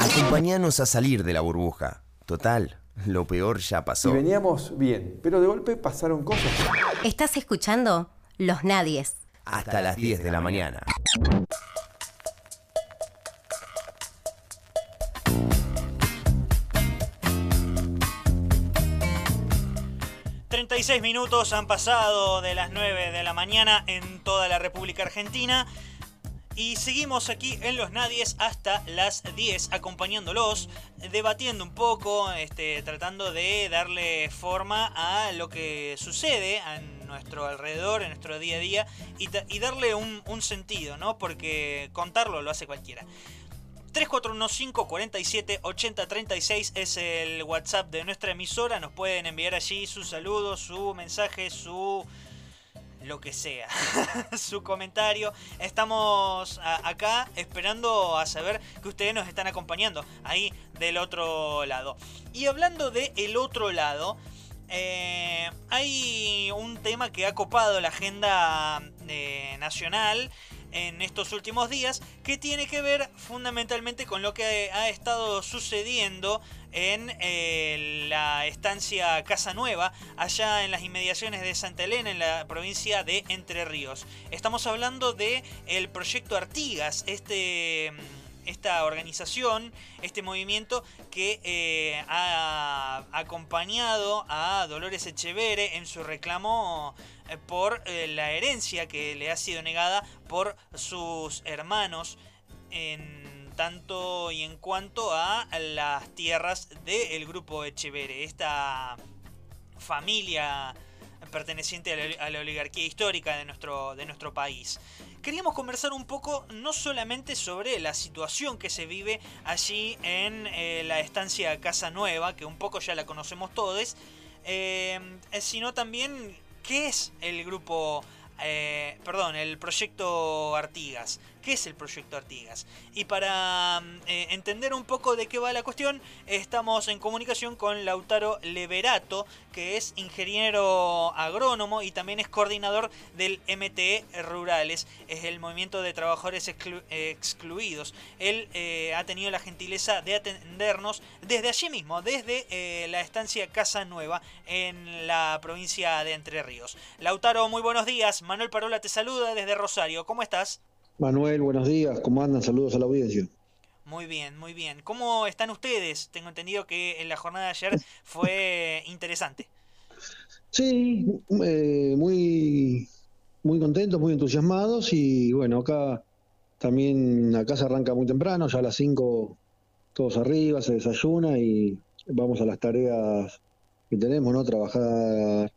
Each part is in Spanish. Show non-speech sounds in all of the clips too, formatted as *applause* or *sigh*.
Acompáñanos a salir de la burbuja. Total, lo peor ya Y pasó. veníamos bien, pero de golpe pasaron cosas. Estás escuchando Los Nadies. Hasta las 10 de la mañana. Treinta 36 minutos han pasado de las 9 de la mañana en toda la República Argentina. Y seguimos aquí en Los Nadies hasta las 10 acompañándolos, debatiendo un poco, este, tratando de darle forma a lo que sucede a nuestro alrededor, en nuestro día a día, y, darle un, sentido, ¿no? Porque contarlo lo hace cualquiera. 3415 47 80 36 es el WhatsApp de nuestra emisora. Nos pueden enviar allí sus saludos, su mensaje, su lo que sea, *laughs* su comentario. Estamos acá esperando a saber que ustedes nos están acompañando ahí del otro lado. Y hablando de el otro lado, eh, hay un tema que ha copado la agenda eh, nacional en estos últimos días que tiene que ver fundamentalmente con lo que ha estado sucediendo en eh, la estancia Casa Nueva, allá en las inmediaciones de Santa Elena, en la provincia de Entre Ríos. Estamos hablando de el proyecto Artigas, este esta organización, este movimiento que eh, ha acompañado a Dolores Echevere en su reclamo por eh, la herencia que le ha sido negada por sus hermanos en tanto y en cuanto a las tierras del grupo Echevere, esta familia perteneciente a la, oligarquía histórica de nuestro, de nuestro país. Queríamos conversar un poco no solamente sobre la situación que se vive allí en eh, la estancia Casa Nueva, que un poco ya la conocemos todos, eh, sino también qué es el grupo, eh, perdón, el proyecto Artigas. ¿Qué es el proyecto Artigas? Y para eh, entender un poco de qué va la cuestión, estamos en comunicación con Lautaro Leverato, que es ingeniero agrónomo y también es coordinador del MTE Rurales, es el Movimiento de Trabajadores Exclu- Excluidos. Él eh, ha tenido la gentileza de atendernos desde allí mismo, desde eh, la estancia Casa Nueva en la provincia de Entre Ríos. Lautaro, muy buenos días. Manuel Parola te saluda desde Rosario. ¿Cómo estás? Manuel, buenos días, ¿cómo andan? Saludos a la audiencia. Muy bien, muy bien. ¿Cómo están ustedes? Tengo entendido que en la jornada de ayer fue interesante. Sí, eh, muy, muy contentos, muy entusiasmados y bueno, acá también, acá se arranca muy temprano, ya a las 5 todos arriba, se desayuna y vamos a las tareas que tenemos, ¿no? Trabajar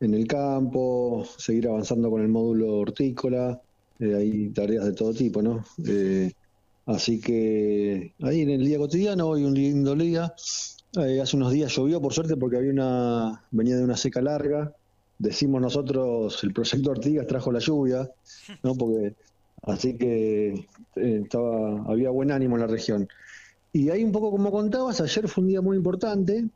en el campo, seguir avanzando con el módulo hortícola, eh, hay tareas de todo tipo, ¿no? Eh, así que ahí en el día cotidiano, hoy un lindo día, eh, hace unos días llovió por suerte porque había una, venía de una seca larga. Decimos nosotros, el proyecto Artigas trajo la lluvia, ¿no? Porque, así que eh, estaba, había buen ánimo en la región. Y ahí un poco como contabas, ayer fue un día muy importante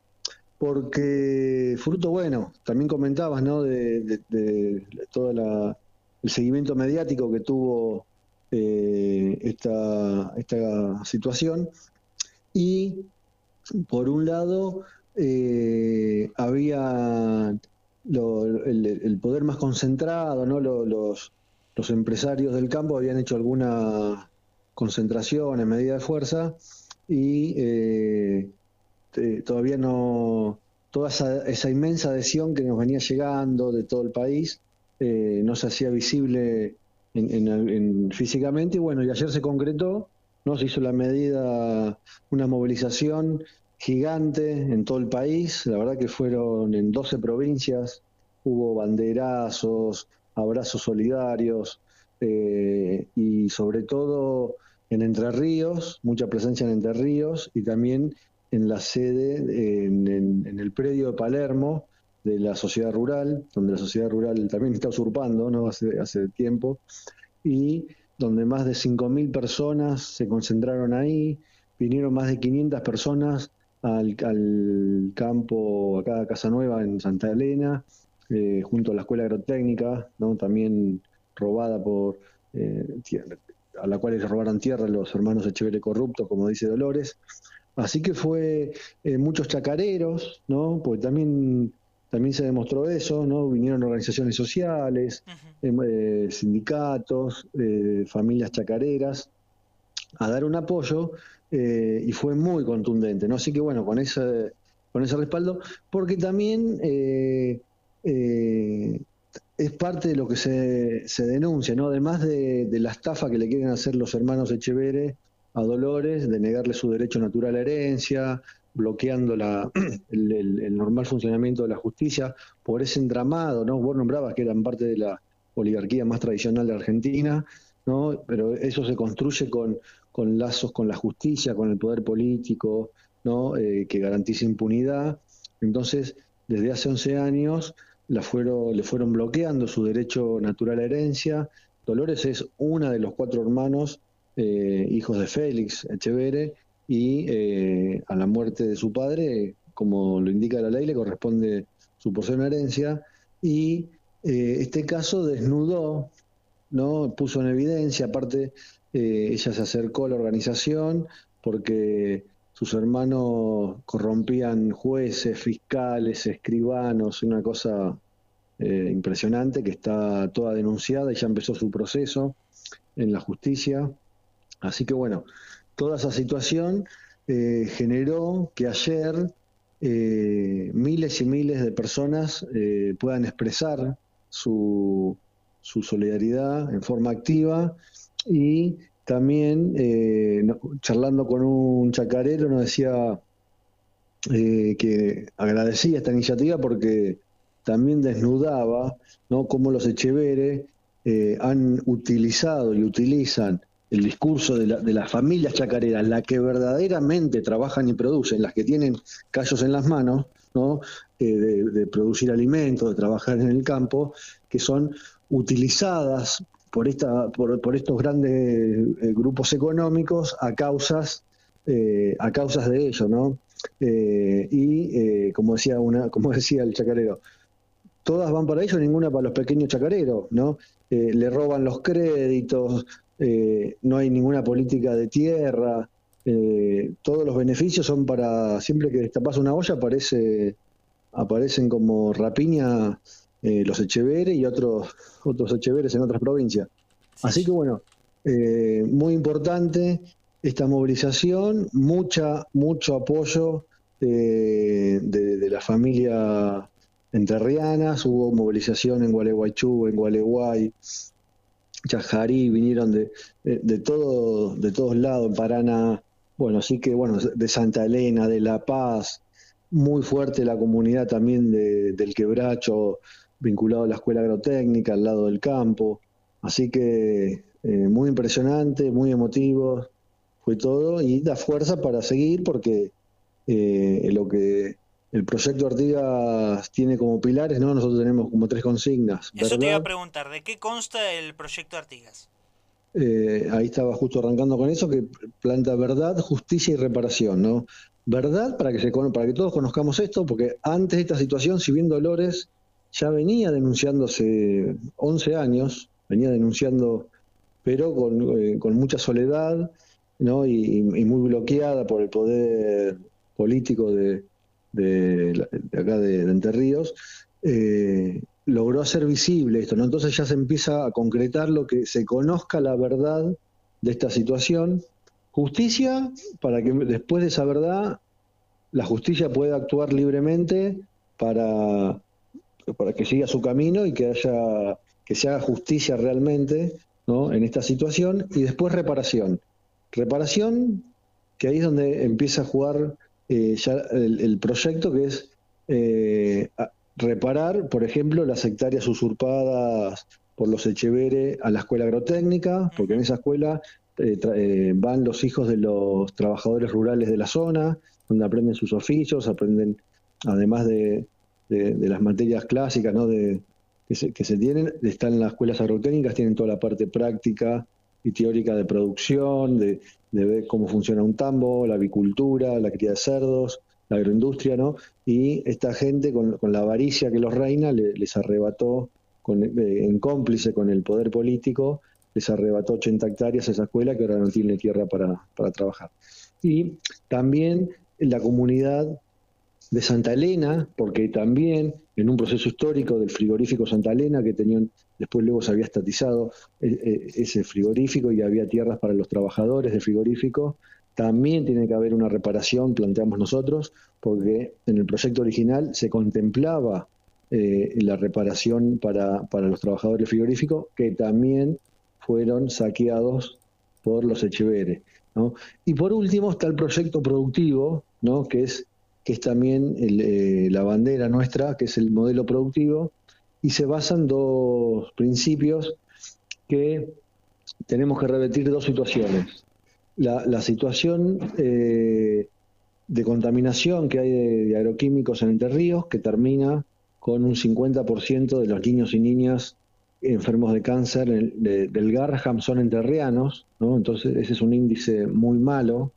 porque fruto bueno, también comentabas, ¿no? De, de, todo la, el seguimiento mediático que tuvo eh, esta, esta situación. Y por un lado, eh, había lo- el, el poder más concentrado, ¿no? Lo- Los, los empresarios del campo habían hecho alguna concentración en medida de fuerza y eh, te- todavía no, toda esa, esa inmensa adhesión que nos venía llegando de todo el país eh, no se hacía visible en, en- en- físicamente y bueno, y ayer se concretó, ¿no? Se hizo la medida, una movilización gigante en todo el país, la verdad que fueron en 12 provincias, hubo banderazos, abrazos solidarios eh, y sobre todo en Entre Ríos, mucha presencia en Entre Ríos y también en la sede, en el predio de Palermo de la sociedad rural, donde la sociedad rural también está usurpando ¿no? hace, hace tiempo, y donde más de 5.000 personas se concentraron ahí, vinieron más de 500 personas al, al campo, acá a Casa Nueva en Santa Elena, eh, junto a la Escuela Agrotécnica, ¿no? también robada por, eh, a la cual les robaron tierra los hermanos Echeverre corruptos, como dice Dolores. Así que fue eh, muchos chacareros, ¿no? Porque también, también se demostró eso, ¿no? Vinieron organizaciones sociales, em, eh, sindicatos, eh, familias chacareras a dar un apoyo y fue muy contundente, ¿no? Así que bueno, con ese, con ese respaldo, porque también es parte de lo que se, se denuncia, ¿no? Además de, de, la estafa que le quieren hacer los hermanos Echeverre a Dolores de negarle su derecho natural a herencia, bloqueando la, *clears throat* el, normal funcionamiento de la justicia por ese entramado, ¿no? Vos nombrabas que eran parte de la oligarquía más tradicional de Argentina, ¿no? Pero eso se construye con, con lazos con la justicia, con el poder político, ¿no? Eh, que garantiza impunidad. Entonces, desde hace 11 años la fueron, le fueron bloqueando su derecho natural a herencia. Dolores es una de los cuatro hermanos eh, hijos de Félix Echeverre, y eh, a la muerte de su padre, como lo indica la ley, le corresponde su porción de herencia, y eh, este caso desnudó, ¿no? puso en evidencia, aparte ella se acercó a la organización porque sus hermanos corrompían jueces, fiscales, escribanos, una cosa impresionante que está toda denunciada ya empezó su proceso en la justicia. Así que bueno, toda esa situación eh, generó que ayer eh, miles y miles de personas eh, puedan expresar su, solidaridad en forma activa y también charlando con un chacarero nos decía que agradecía esta iniciativa porque también desnudaba ¿no? cómo los Echeveres han utilizado y utilizan el discurso de, las familias chacareras, las que verdaderamente trabajan y producen, las que tienen callos en las manos, ¿no? Eh, de, producir alimentos, de trabajar en el campo, que son utilizadas por, esta, por, estos grandes eh, grupos económicos a causas, eh, a causas de ello, ¿no? y como decía una, *laughs* como decía el chacarero, todas van para ellos, ninguna para los pequeños chacareros, ¿no? le roban los créditos, eh, no hay ninguna política de tierra, eh, todos los beneficios son para, siempre que destapas una olla aparece, aparecen como rapiña eh, los Echeveres y otros, otros Echeveres en otras provincias. Así que bueno, muy importante esta movilización, mucha, mucho apoyo de, de, la familia enterrianas, hubo movilización en Gualeguaychú, en Gualeguay, Chajarí, vinieron de, de, todo, de todos lados, en Paraná, bueno, así que bueno, de Santa Elena, de La Paz, muy fuerte la comunidad también de, del Quebracho, vinculado a la escuela agrotécnica, al lado del campo, así que eh, muy impresionante, muy emotivo, fue todo, y da fuerza para seguir porque eh, lo que el proyecto Artigas tiene como pilares, ¿no? Nosotros tenemos como tres consignas. Eso te iba a preguntar, ¿de qué consta el proyecto Artigas? Eh, ahí estaba justo arrancando con eso, que planta verdad, justicia y reparación, ¿no? Verdad para que, se, para que todos conozcamos esto, porque antes de esta situación, si bien Dolores ya venía denunciando hace 11 años, venía denunciando, pero con, eh, con mucha soledad, ¿no? Y, y muy bloqueada por el poder político de, de, acá de, Entre Ríos, eh, logró hacer visible esto, ¿no? Entonces ya se empieza a concretar lo que se conozca la verdad de esta situación. Justicia, para que después de esa verdad la justicia pueda actuar libremente para, para que siga su camino y que haya que se haga justicia realmente ¿no? en esta situación y después reparación. Reparación, que ahí es donde empieza a jugar eh, ya el, proyecto que es eh, reparar, por ejemplo, las hectáreas usurpadas por los Echevere a la escuela agrotécnica, porque en esa escuela eh, van los hijos de los trabajadores rurales de la zona, donde aprenden sus oficios, aprenden, además de, las materias clásicas ¿no? de, que, se, que se tienen, están las escuelas agrotécnicas, tienen toda la parte práctica y teórica de producción, de, de ver cómo funciona un tambo, la avicultura, la cría de cerdos, la agroindustria, ¿no? Y esta gente, con, la avaricia que los reina, les arrebató con, eh, en cómplice con el poder político les arrebató 80 hectáreas a esa escuela que ahora no tiene tierra para, para trabajar. Y también la comunidad de Santa Elena, porque también en un proceso histórico del frigorífico Santa Elena, que tenían, después luego se había estatizado eh, eh, ese frigorífico y había tierras para los trabajadores del frigorífico, también tiene que haber una reparación, planteamos nosotros, porque en el proyecto original se contemplaba eh, la reparación para, para los trabajadores frigoríficos, que también fueron saqueados por los Echeveres. ¿no? Y por último está el proyecto productivo, ¿no? que es que es también eh, la bandera nuestra, que es el modelo productivo, y se basan dos principios que tenemos que revertir dos situaciones. La, situación eh, de contaminación que hay de, agroquímicos en Entre que termina con un 50% de los niños y niñas enfermos de cáncer del Garham son enterrianos, ¿no? entonces ese es un índice muy malo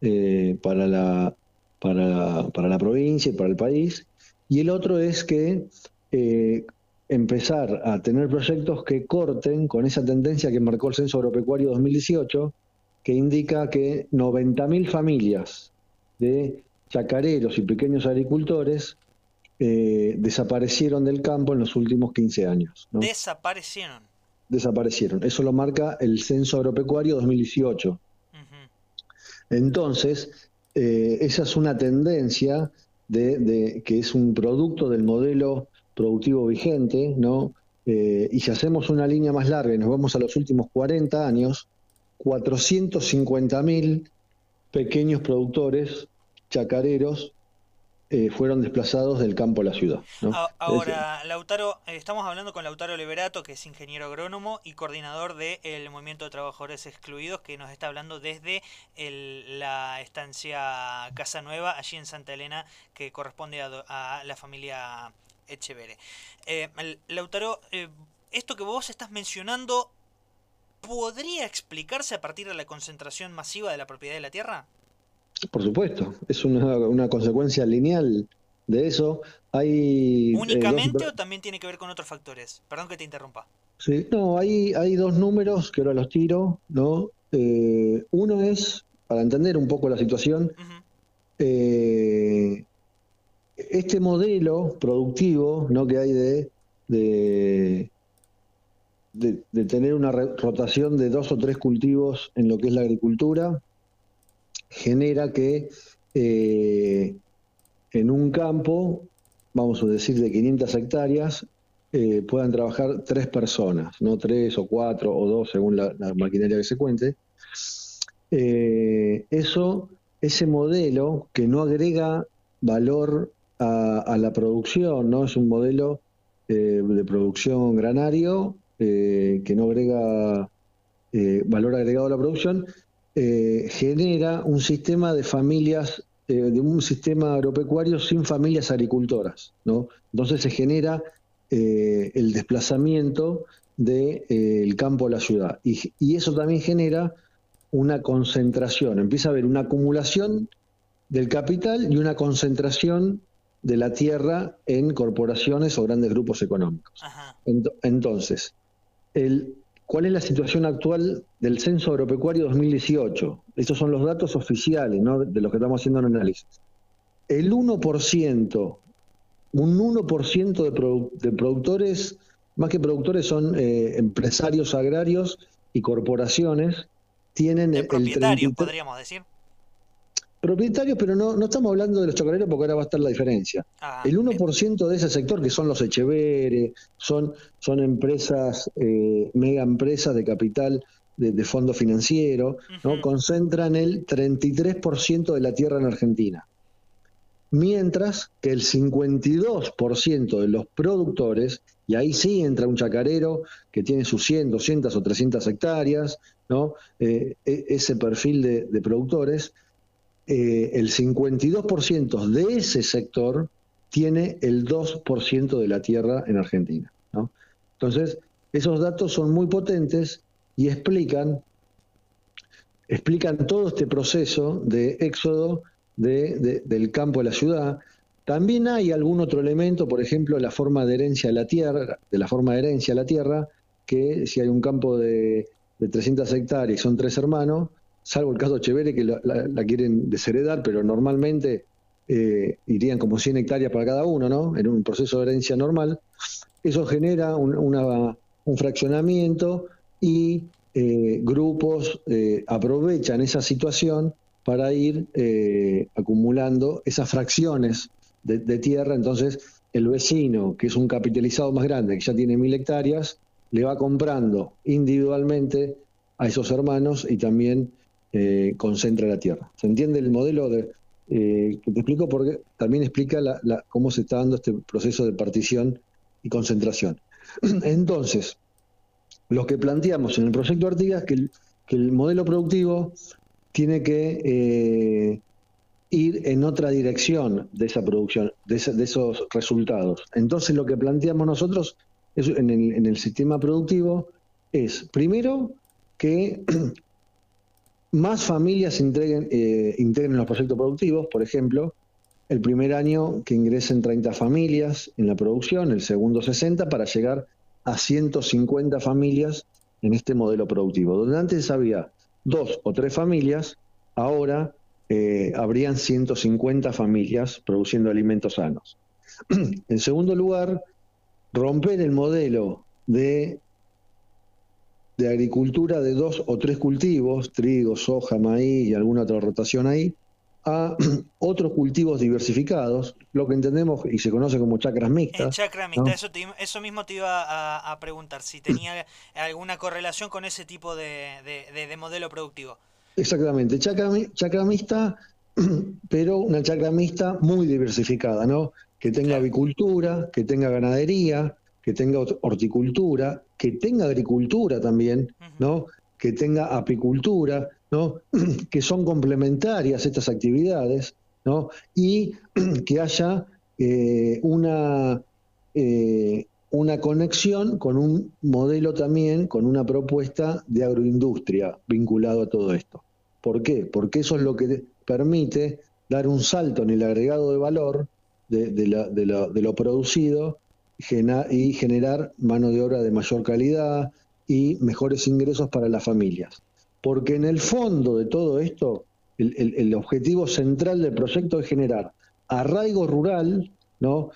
eh, para la para, para la provincia y para el país. Y el otro es que eh, empezar a tener proyectos que corten con esa tendencia que marcó el Censo Agropecuario 2018, que indica que 90.000 familias de chacareros y pequeños agricultores eh, desaparecieron del campo en los últimos 15 años. Desaparecieron. Desaparecieron. Eso lo marca el Censo Agropecuario 2018. Entonces, eh, esa es una tendencia de, que es un producto del modelo productivo vigente, ¿no? Eh, y si hacemos una línea más larga y nos vamos a los últimos 40 años, 450.000 pequeños productores chacareros eh, fueron desplazados del campo a la ciudad. Ahora, Lautaro, estamos hablando con Lautaro Liberato, que es ingeniero agrónomo y coordinador del Movimiento de Trabajadores Excluidos, que nos está hablando desde la estancia Casa Nueva, allí en Santa Elena, que corresponde a, la familia Echevere. Eh, Lautaro, eh, esto que vos estás mencionando, ¿podría explicarse a partir de la concentración masiva de la propiedad de la tierra? Por supuesto, es una, consecuencia lineal de eso. Hay, eh, ¿Únicamente o también tiene que ver con otros factores? Perdón que te interrumpa. Sí, no, hay, hay dos números que ahora los tiro, ¿no? Eh, uno es, para entender un poco la situación, eh, este modelo productivo ¿no? que hay de, de, de, tener una rotación de dos o tres cultivos en lo que es la agricultura, genera que eh, en un campo, vamos a decir de 500 hectáreas, eh, puedan trabajar tres personas, no tres o cuatro o dos según la, maquinaria que se cuente. Eh, eso, ese modelo que no agrega valor a, la producción, no es un modelo de producción granario que no agrega valor agregado a la producción, eh, genera un sistema de familias, eh, de un sistema agropecuario sin familias agricultoras, ¿no? Entonces se genera eh, el desplazamiento del campo a la ciudad. Y, eso también genera una concentración, empieza a haber una acumulación del capital y una concentración de la tierra en corporaciones o grandes grupos económicos. Entonces, el, ¿Cuál es la situación actual del Censo Agropecuario 2018? Estos son los datos oficiales de los que estamos haciendo el análisis. El 1%, un 1% de, productores, más que productores son eh, empresarios agrarios y corporaciones, tienen... el propietarios, podríamos decir propietarios, pero no, no estamos hablando de los chocoleros porque ahora va a estar la diferencia. Ah, el 1% de ese sector, que son los Echeveres, son, son empresas, eh, mega empresas de capital de, fondo financiero, ¿no? concentran el 33% de la tierra en Argentina. Mientras que el 52% de los productores, y ahí sí entra un chacarero que tiene sus 100, 200 o 300 hectáreas, ¿no? Eh, e, ese perfil de, de productores, eh, el 52% de ese sector tiene el 2% de la tierra en Argentina. Entonces, esos datos son muy potentes y explican, explican todo este proceso de éxodo del campo a la ciudad. También hay algún otro elemento, por ejemplo, la forma de herencia a la tierra, de la forma de herencia a la tierra, que si hay un campo de, de 300 hectáreas y son tres hermanos, salvo el caso Chevere que la, la quieren desheredar, pero normalmente eh, irían como 100 hectáreas para cada uno, ¿no? En un proceso de herencia normal. Eso genera un, fraccionamiento y eh, grupos eh, aprovechan esa situación para ir acumulando esas fracciones de, tierra. Entonces, el vecino, que es un capitalizado más grande, que ya tiene mil hectáreas, le va comprando individualmente a esos hermanos y también concentra la tierra. ¿Se entiende el modelo de, eh, que te explico porque también explica cómo se está dando este proceso de partición y concentración. *clears throat* Entonces, lo que planteamos en el proyecto Artigas es que el, modelo productivo tiene que eh, ir en otra dirección de esa producción, de, esos resultados. Entonces, lo que planteamos nosotros en el sistema productivo es, primero, que *clears throat* más familias integren, eh, integren los proyectos productivos, por ejemplo, el primer año que ingresen 30 familias en la producción, el segundo 60, para llegar a 150 familias en este modelo productivo. Donde antes había dos o tres familias, ahora eh, habrían 150 familias produciendo alimentos sanos. *clears throat* en segundo lugar, romper el modelo de de agricultura de dos o tres cultivos, trigo, soja, maíz y alguna otra rotación ahí, a *clears throat* otros cultivos diversificados, lo que entendemos y se conoce como chacras mixtas. chacra mixta, eso, mismo te iba a, preguntar, si tenía *clears throat* alguna correlación con ese tipo de, modelo productivo. Exactamente, chacra, chacra, mixta, *clears throat* pero una chacra mixta muy diversificada, ¿no? Que tenga avicultura, que tenga ganadería, que tenga horticultura, que tenga agricultura también, ¿no? que tenga apicultura, ¿no? *clears throat* que son complementarias estas actividades, ¿no? y *clears throat* que haya eh, una, eh, una conexión con un modelo también, con una propuesta de agroindustria vinculado a todo esto. ¿Por qué? Porque eso es lo que permite dar un salto en el agregado de valor de, de lo producido y generar mano de obra de mayor calidad y mejores ingresos para las familias. Porque en el fondo de todo esto, el, objetivo central del proyecto es generar arraigo rural, ¿no?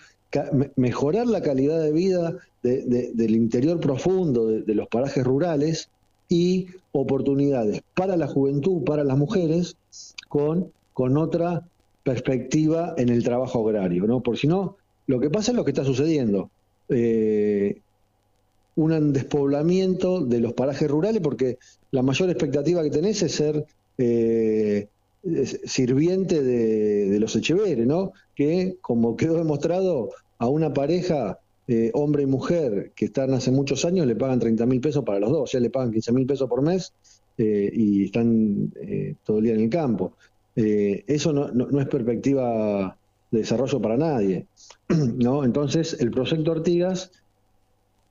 mejorar la calidad de vida del interior profundo de, los parajes rurales y oportunidades para la juventud, para las mujeres, con, con otra perspectiva en el trabajo agrario, ¿no? Por si no, lo que pasa es lo que está sucediendo. Eh, un despoblamiento de los parajes rurales porque la mayor expectativa que tenés es ser eh, sirviente de, los Echeveres, ¿no? Que, como quedó demostrado, a una pareja, eh, hombre y mujer, que están hace muchos años, le pagan 30 mil pesos para los dos, sea, le pagan 15 mil pesos por mes y están todo el día en el campo. eso no es perspectiva de desarrollo para nadie. *clears throat* ¿no? Entonces, el proyecto Artigas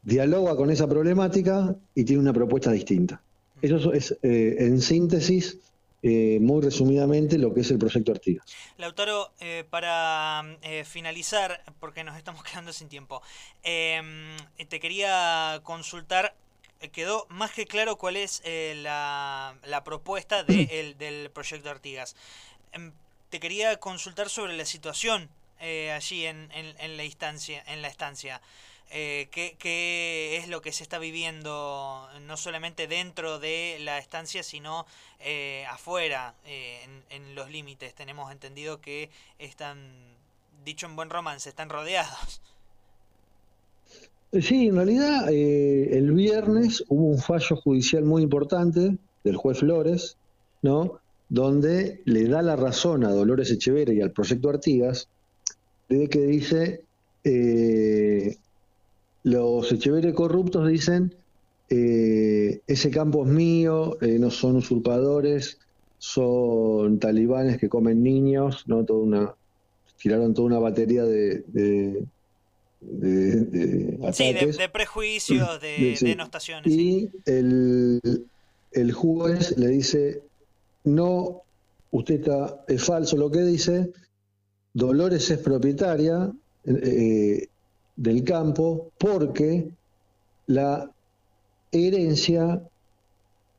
dialoga con esa problemática y tiene una propuesta distinta. Eso es, eh, en síntesis, eh, muy resumidamente, lo que es el proyecto Artigas. Lautaro, eh, para finalizar, porque nos estamos *laughs* quedando sin tiempo, em, te quería consultar quedó más que claro cuál es la, propuesta *clears throat* del proyecto Artigas. Te quería consultar sobre la situación eh, allí en, en, la instancia, en la estancia. Eh, ¿qué, es lo que se está viviendo no solamente dentro de la estancia, sino eh, afuera, en, en, los límites? Tenemos entendido que están, dicho en buen romance, están rodeados. Sí, en realidad el viernes hubo un fallo judicial muy importante del juez Flores, ¿no? Donde le da la razón a Dolores Echeverri y al proyecto Artigas, de que dice, eh, los Echeverri corruptos dicen, eh, ese campo es mío, eh, no son usurpadores, son talibanes que comen niños, no toda una tiraron toda una batería de, de, sí, de, prejuicios, de, denostaciones. Y el, el juez le dice, no, usted está, es falso lo que dice, Dolores es propietaria eh, del campo porque la herencia,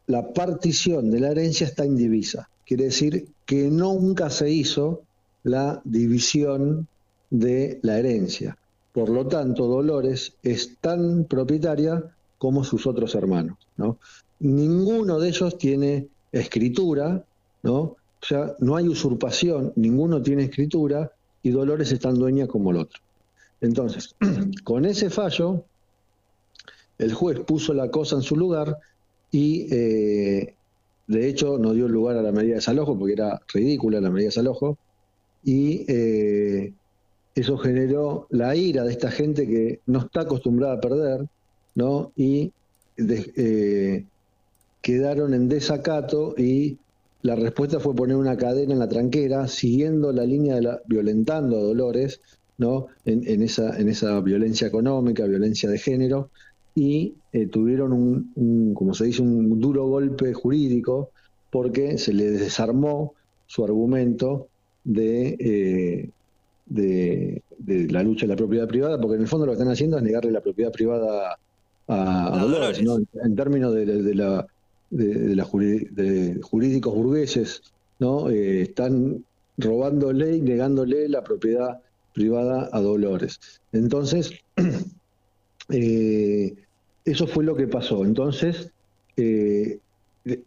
la partición de la herencia está indivisa. Quiere decir que nunca se hizo la división de la herencia. Por lo tanto, Dolores es tan propietaria como sus otros hermanos. ¿no? Ninguno de ellos tiene escritura, ¿no? O sea, no hay usurpación, ninguno tiene escritura y Dolores es tan dueña como el otro. Entonces, *clears throat* con ese fallo, el juez puso la cosa en su lugar y eh, de hecho no dio lugar a la medida de desalojo porque era ridícula la medida de desalojo y eh, eso generó la ira de esta gente que no está acostumbrada a perder, ¿no? Y eh, quedaron en desacato y la respuesta fue poner una cadena en la tranquera, siguiendo la línea de la, violentando a Dolores, ¿no? En, esa, en esa violencia económica, violencia de género, y eh, tuvieron un, como se dice, un duro golpe jurídico porque se le desarmó su argumento de, eh, de, la lucha de la propiedad privada, porque en el fondo lo que están haciendo es negarle la propiedad privada a, Dolores, ¿no? en, términos de, la de, la jurídicos burgueses, ¿no? Eh, están robándole y negándole la propiedad privada a Dolores. Entonces, *clears throat* eh, eso fue lo que pasó. Entonces, eh,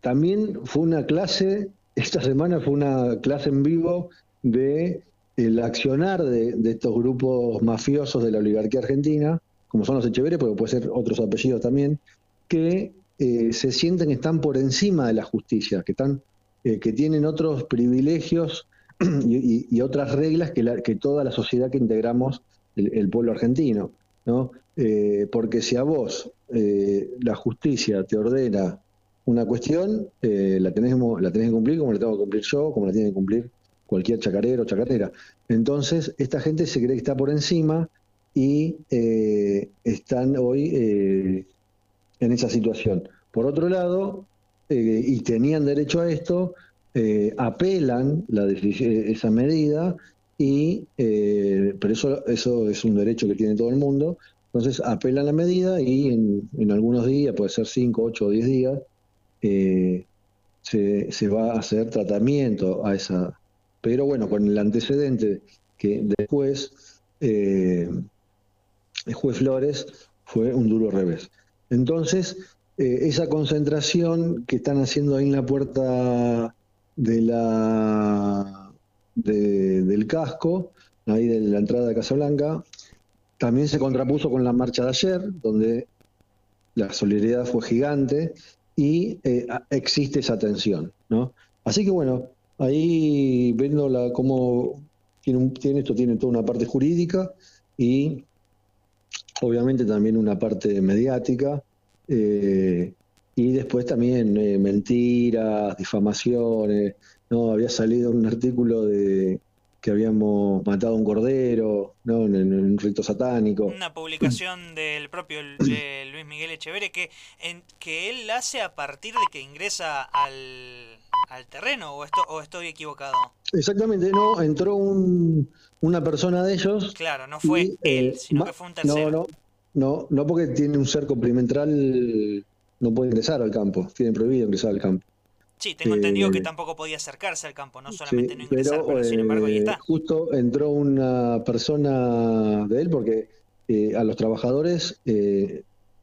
también fue una clase, *laughs* esta semana fue una clase en vivo de el accionar de, estos grupos mafiosos de la oligarquía argentina, como son los Echeveres, porque puede ser otros apellidos también, que eh, se sienten que están por encima de la justicia, que, están, eh, que tienen otros privilegios *clears throat* y, otras reglas que, que, toda la sociedad que integramos el, pueblo argentino. ¿no? Eh, porque si a vos la justicia te ordena una cuestión, la, tenés, la tenés que cumplir como la tengo que cumplir yo, como la tiene que cumplir cualquier chacarero o chacarera. Entonces, esta gente se cree que está por encima y están hoy en esa situación. Por otro lado, eh, y tenían derecho a esto, eh, apelan la esa medida y eh, pero eso, eso es un derecho que tiene todo el mundo. Entonces apelan la medida y en, algunos días, puede ser 5, 8 o 10 días, se, se, va a hacer tratamiento a esa. Pero bueno, con el antecedente que después el juez Flores fue un duro revés. Entonces, eh, esa concentración que están haciendo ahí en la puerta de la del casco, ahí de la entrada de Casablanca, también se contrapuso con la marcha de ayer, donde la solidaridad fue gigante y eh, existe esa tensión, ¿no? Así que bueno, ahí viendo la, cómo tiene, tiene esto tiene toda una parte jurídica y obviamente también una parte mediática, eh, y después también eh, mentiras, difamaciones, no había salido un artículo de que habíamos matado a un cordero, ¿no? En, un rito satánico. Una publicación del propio Luis Miguel Echeverre que, en, que él hace a partir de que ingresa al, al terreno, o, esto, o estoy equivocado. Exactamente, no, entró un, una persona de ellos. Claro, no fue él, eh, sino que fue un tercero. No, no, no, no porque tiene un cerco perimetral, no puede ingresar al campo, tiene prohibido ingresar al campo. Sí, tengo entendido que eh, tampoco podía acercarse al campo, no solamente no ingresar, pero, sin embargo ahí está. Eh, justo entró una persona de él porque a los trabajadores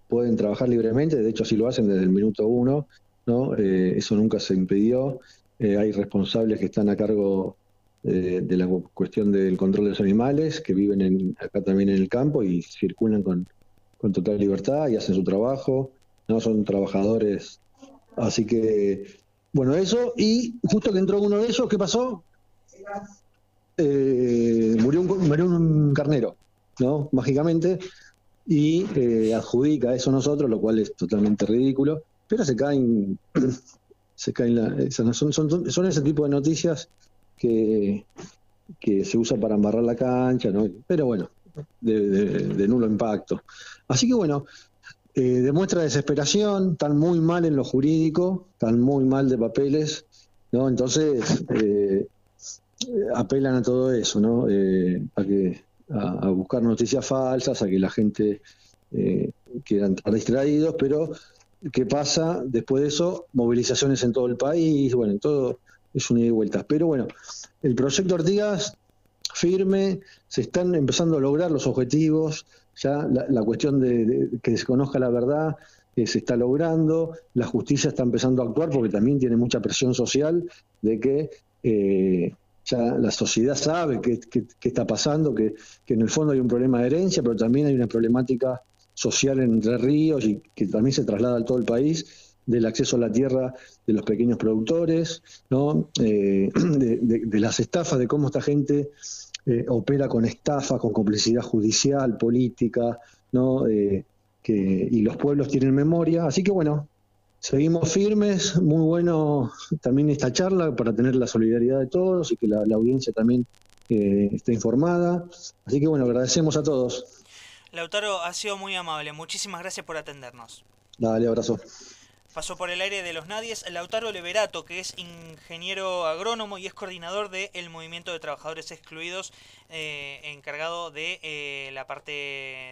pueden trabajar libremente, de hecho así lo hacen desde el minuto uno, ¿no? eso nunca se impidió. hay responsables que están a cargo de la cuestión del control de los animales, que viven acá también en el campo y circulan con, con total libertad y hacen su trabajo, no son trabajadores. Así que, bueno, eso. Y justo que entró uno de esos, ¿qué pasó? Eh, murió, un, murió un carnero, ¿no? Mágicamente. Y eh, adjudica eso a nosotros, lo cual es totalmente ridículo. Pero se caen, *clears throat* se caen la, son, son, son ese tipo de noticias que, que se usa para embarrar la cancha, ¿no? Pero bueno, de, nulo impacto. Así que bueno, eh, demuestra desesperación, están muy mal en lo jurídico, están muy mal de papeles, ¿no? Entonces eh, apelan a todo eso, ¿no? Eh, a, que, a, buscar noticias falsas, a que la gente eh, quieran estar distraídos, pero qué pasa después de eso, movilizaciones en todo el país, bueno, todo es un ida y vuelta. Pero bueno, el proyecto Artigas firme, se están empezando a lograr los objetivos, ya la, cuestión de, que se conozca la verdad eh, se está logrando, la justicia está empezando a actuar porque también tiene mucha presión social de que eh, ya la sociedad sabe qué, está pasando, que, que, en el fondo hay un problema de herencia, pero también hay una problemática social en Entre Ríos y que también se traslada a todo el país del acceso a la tierra de los pequeños productores, ¿no? Eh, *clears throat* de, las estafas, de cómo esta gente eh, opera con estafas, con complicidad judicial, política, ¿no? Eh, que, y los pueblos tienen memoria. Así que bueno, seguimos firmes, muy bueno también esta charla para tener la solidaridad de todos y que la, la audiencia también esté informada. Así que bueno, agradecemos a todos. Lautaro ha sido muy amable. Muchísimas gracias por atendernos. Dale, abrazo. Pasó por el aire de los Nadies Lautaro Leverato, que es ingeniero agrónomo y es coordinador del Movimiento de Trabajadores Excluidos, eh, encargado de eh, la parte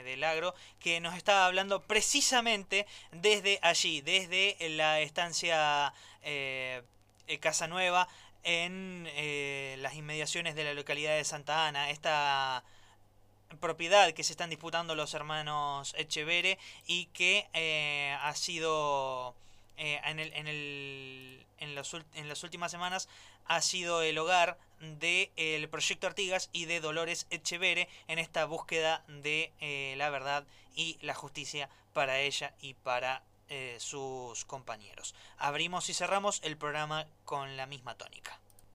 del agro, que nos estaba hablando precisamente desde allí, desde la estancia eh, Casa Nueva, en las inmediaciones de la localidad de Santa Ana. Esta propiedad que se están disputando los hermanos Echevere y que eh, ha sido eh, en, el, en, el, en, en, las últimas semanas ha sido el hogar del el proyecto Artigas y de Dolores Echevere en esta búsqueda de eh, la verdad y la justicia para ella y para sus compañeros. Abrimos y cerramos el programa con la misma tónica.